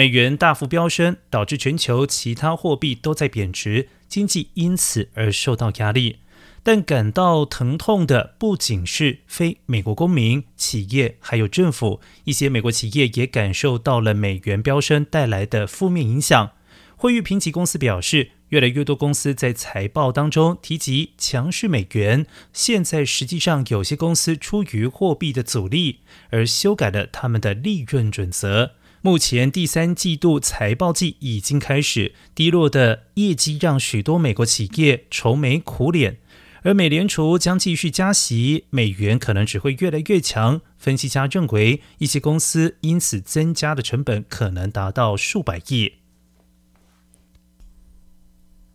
美元大幅飙升，导致全球其他货币都在贬值，经济因此而受到压力。但感到疼痛的不仅是非美国公民、企业，还有政府。一些美国企业也感受到了美元飙升带来的负面影响。惠誉评级公司表示，越来越多公司在财报当中提及强势美元，现在实际上有些公司出于货币的阻力而修改了他们的利润准则。目前第三季度财报季已经开始，低落的业绩让许多美国企业愁眉苦脸。而美联储将继续加息，美元可能只会越来越强。分析家认为，一些公司因此增加的成本可能达到数百亿。